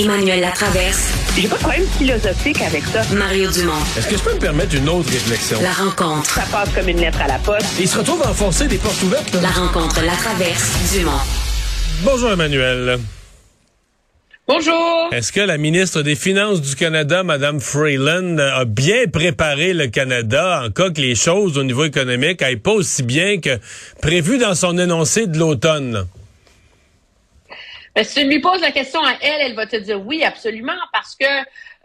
Emmanuel Latraverse. J'ai pas de problème philosophique avec ça. Mario Dumont. Est-ce que je peux me permettre une autre réflexion? La rencontre. Ça passe comme une lettre à la poste. il se retrouve à enfoncer des portes ouvertes. La rencontre, la traverse, Dumont. Bonjour Emmanuel. Bonjour. Est-ce que la ministre des Finances du Canada, Mme Freeland, a bien préparé le Canada en cas que les choses au niveau économique aillent pas aussi bien que prévu dans son énoncé de l'automne? Ben, si tu lui poses la question à elle, elle va te dire oui, absolument, parce que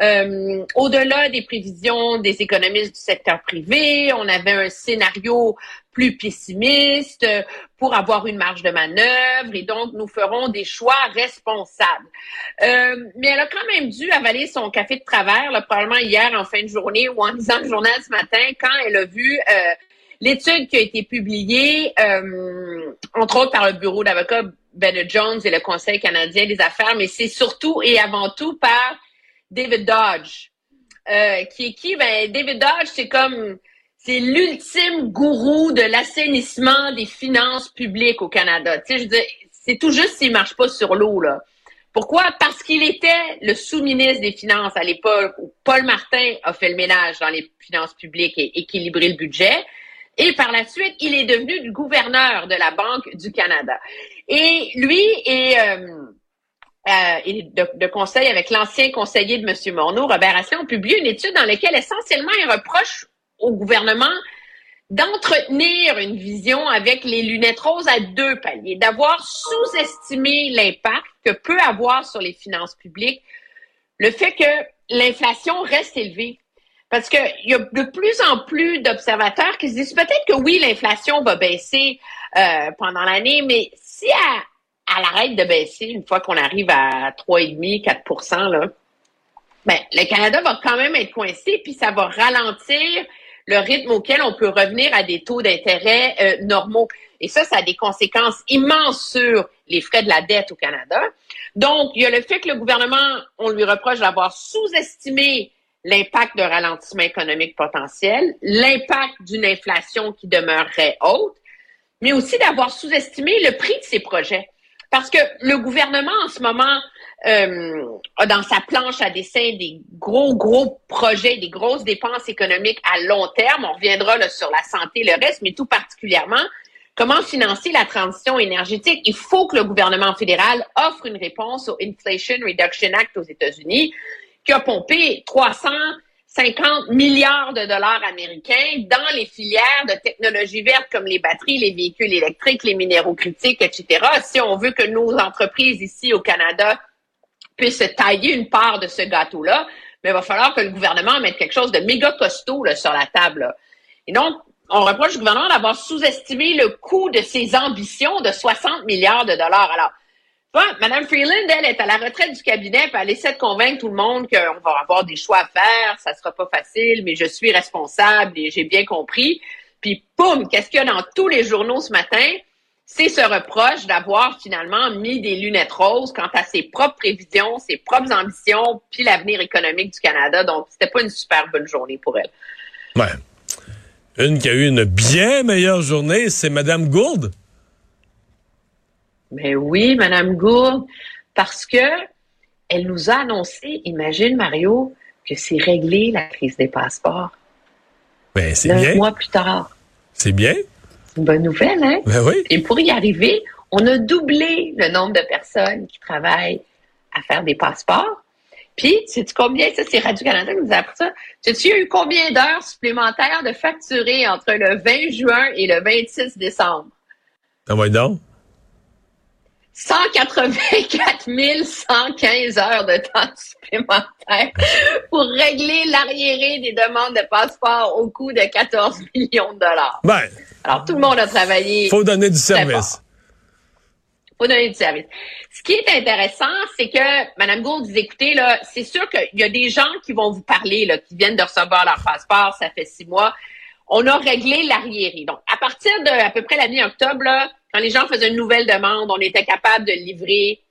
euh, au-delà des prévisions des économistes du secteur privé, on avait un scénario plus pessimiste pour avoir une marge de manœuvre et donc nous ferons des choix responsables. Euh, mais elle a quand même dû avaler son café de travers, là, probablement hier en fin de journée ou en lisant le journal ce matin, quand elle a vu euh, l'étude qui a été publiée, entre autres par le bureau d'avocats Bennett Jones et le Conseil canadien des affaires, mais c'est surtout et avant tout par David Dodge. Euh, qui est qui? Ben, David Dodge, c'est comme, c'est l'ultime gourou de l'assainissement des finances publiques au Canada. C'est tout juste s'il marche pas sur l'eau, là. Pourquoi? Parce qu'il était le sous-ministre des Finances à l'époque où Paul Martin a fait le ménage dans les finances publiques et équilibré le budget. Et par la suite, il est devenu le gouverneur de la Banque du Canada. Et lui est, euh, euh, de, de, conseil avec l'ancien conseiller de M. Morneau, Robert Asselin, ont publié une étude dans laquelle essentiellement il reproche au gouvernement d'entretenir une vision avec les lunettes roses à deux paliers, d'avoir sous-estimé l'impact que peut avoir sur les finances publiques le fait que l'inflation reste élevée. Parce qu'il y a de plus en plus d'observateurs qui se disent peut-être que oui, l'inflation va baisser euh, pendant l'année, mais si elle, arrête de baisser une fois qu'on arrive à 3,5, 4% là, ben, le Canada va quand même être coincé, puis ça va ralentir le rythme auquel on peut revenir à des taux d'intérêt euh, normaux. Et ça, ça a des conséquences immenses sur les frais de la dette au Canada. Donc, il y a le fait que le gouvernement, on lui reproche d'avoir sous-estimé l'impact de ralentissement économique potentiel, l'impact d'une inflation qui demeurerait haute, mais aussi d'avoir sous-estimé le prix de ces projets. Parce que le gouvernement, en ce moment, euh, a dans sa planche à dessin des gros, gros projets, des grosses dépenses économiques à long terme. On reviendra sur la santé, le reste, mais tout particulièrement, comment financer la transition énergétique. Il faut que le gouvernement fédéral offre une réponse au Inflation Reduction Act aux États-Unis qui a pompé 350 milliards de dollars américains dans les filières de technologies vertes comme les batteries, les véhicules électriques, les minéraux critiques, etc. Si on veut que nos entreprises ici au Canada puissent tailler une part de ce gâteau-là, mais il va falloir que le gouvernement mette quelque chose de méga costaud sur la table. Et donc, on reproche au gouvernement d'avoir sous-estimé le coût de ses ambitions de 60 milliards de dollars. Alors, Madame Freeland, elle, est à la retraite du cabinet, puis elle essaie de convaincre tout le monde qu'on va avoir des choix à faire, ça sera pas facile, mais je suis responsable et j'ai bien compris. Puis, poum, qu'est-ce qu'il y a dans tous les journaux ce matin? C'est ce reproche d'avoir finalement mis des lunettes roses quant à ses propres prévisions, ses propres ambitions, puis l'avenir économique du Canada. Donc, c'était pas une super bonne journée pour elle. Ouais. Une qui a eu une bien meilleure journée, c'est Madame Gould. Mais oui, Madame Gourde, parce que elle nous a annoncé, imagine Mario, que c'est réglé la crise des passeports. Ben, c'est bien. mois plus tard. C'est bien. C'est une bonne nouvelle, hein? Ben oui. Et pour y arriver, on a doublé le nombre de personnes qui travaillent à faire des passeports. Puis, sais-tu combien, ça, c'est Radio-Canada qui nous a appris ça? Sais-tu, eu combien d'heures supplémentaires de facturées entre le 20 juin et le 26 décembre? Ah ouais, donc. 184 115 heures de temps supplémentaire pour régler l'arriéré des demandes de passeport au coût de 14 millions de dollars. Ben, Alors, tout le monde a travaillé. Faut donner du service. Faut donner du service. Ce qui est intéressant, c'est que Mme Gould dit, écoutez, là, c'est sûr qu'il y a des gens qui vont vous parler, là, qui viennent de recevoir leur passeport, ça fait six mois. On a réglé l'arriéré. Donc, à partir de à peu près la mi-octobre, là, quand les gens faisaient une nouvelle demande, on était capable de livrer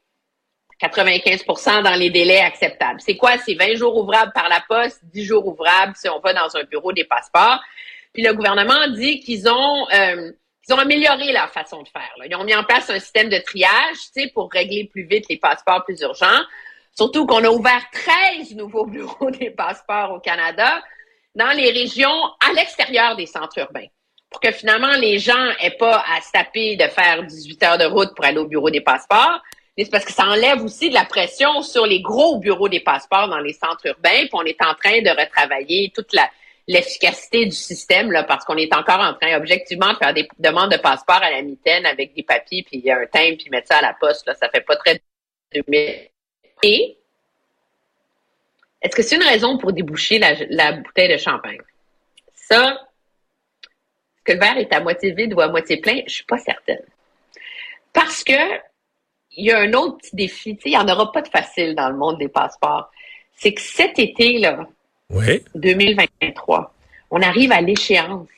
95% dans les délais acceptables. C'est quoi? C'est 20 jours ouvrables par la poste, 10 jours ouvrables si on va dans un bureau des passeports. Puis le gouvernement dit qu'ils ont euh, amélioré leur façon de faire. Ils ont mis en place un système de triage, pour régler plus vite les passeports plus urgents. Surtout qu'on a ouvert 13 nouveaux bureaux des passeports au Canada dans les régions à l'extérieur des centres urbains. Pour que finalement les gens aient pas à se taper de faire 18 heures de route pour aller au bureau des passeports. C'est parce que ça enlève aussi de la pression sur les gros bureaux des passeports dans les centres urbains. Puis on est en train de retravailler toute l'efficacité du système, là, parce qu'on est encore en train, objectivement, de faire des demandes de passeport à la mitaine avec des papiers, puis un timbre, puis mettre ça à la poste. Là, ça fait pas très 2000. Et est-ce que c'est une raison pour déboucher la, la bouteille de champagne? Ça, que le verre est à moitié vide ou à moitié plein? Je suis pas certaine. Parce que il y a un autre petit défi. Tu sais, il n'y en aura pas de facile dans le monde des passeports. C'est que cet été, là, Oui. 2023, on arrive à l'échéance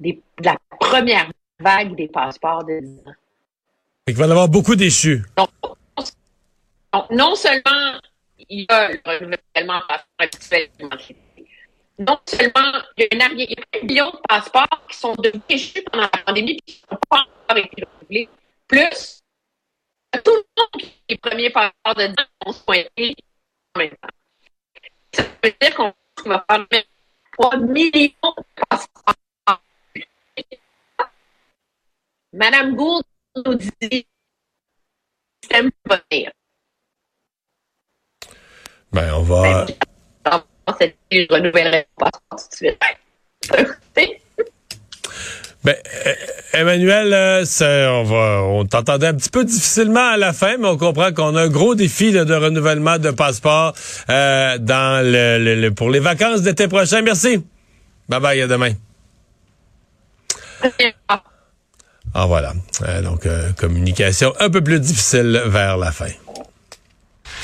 de la première vague des passeports de 10 ans. Qu'il va y avoir beaucoup déçus. Donc, non seulement il y a le renouvellement critiqué, non seulement il y a une arrière, il y a un million de passeports qui sont devenus échus pendant la pandémie et qui n'ont pas encore été renouvelés, plus tout le monde qui est premier passeports de 10 ans ont pointé en même temps. Ça veut dire qu'on va faire même 3 millions de passeports. Madame Gould nous dit le système va venir. Ben, on va. Je renouvellerai le passeport tout de suite. Ben, euh, Emmanuel, euh, on va, on t'entendait un petit peu difficilement à la fin, mais on comprend qu'on a un gros défi là, de renouvellement de passeport euh, dans le, le- le- pour les vacances d'été prochain. Merci. Bye bye, à demain. Ah voilà. Euh, donc euh, communication un peu plus difficile vers la fin.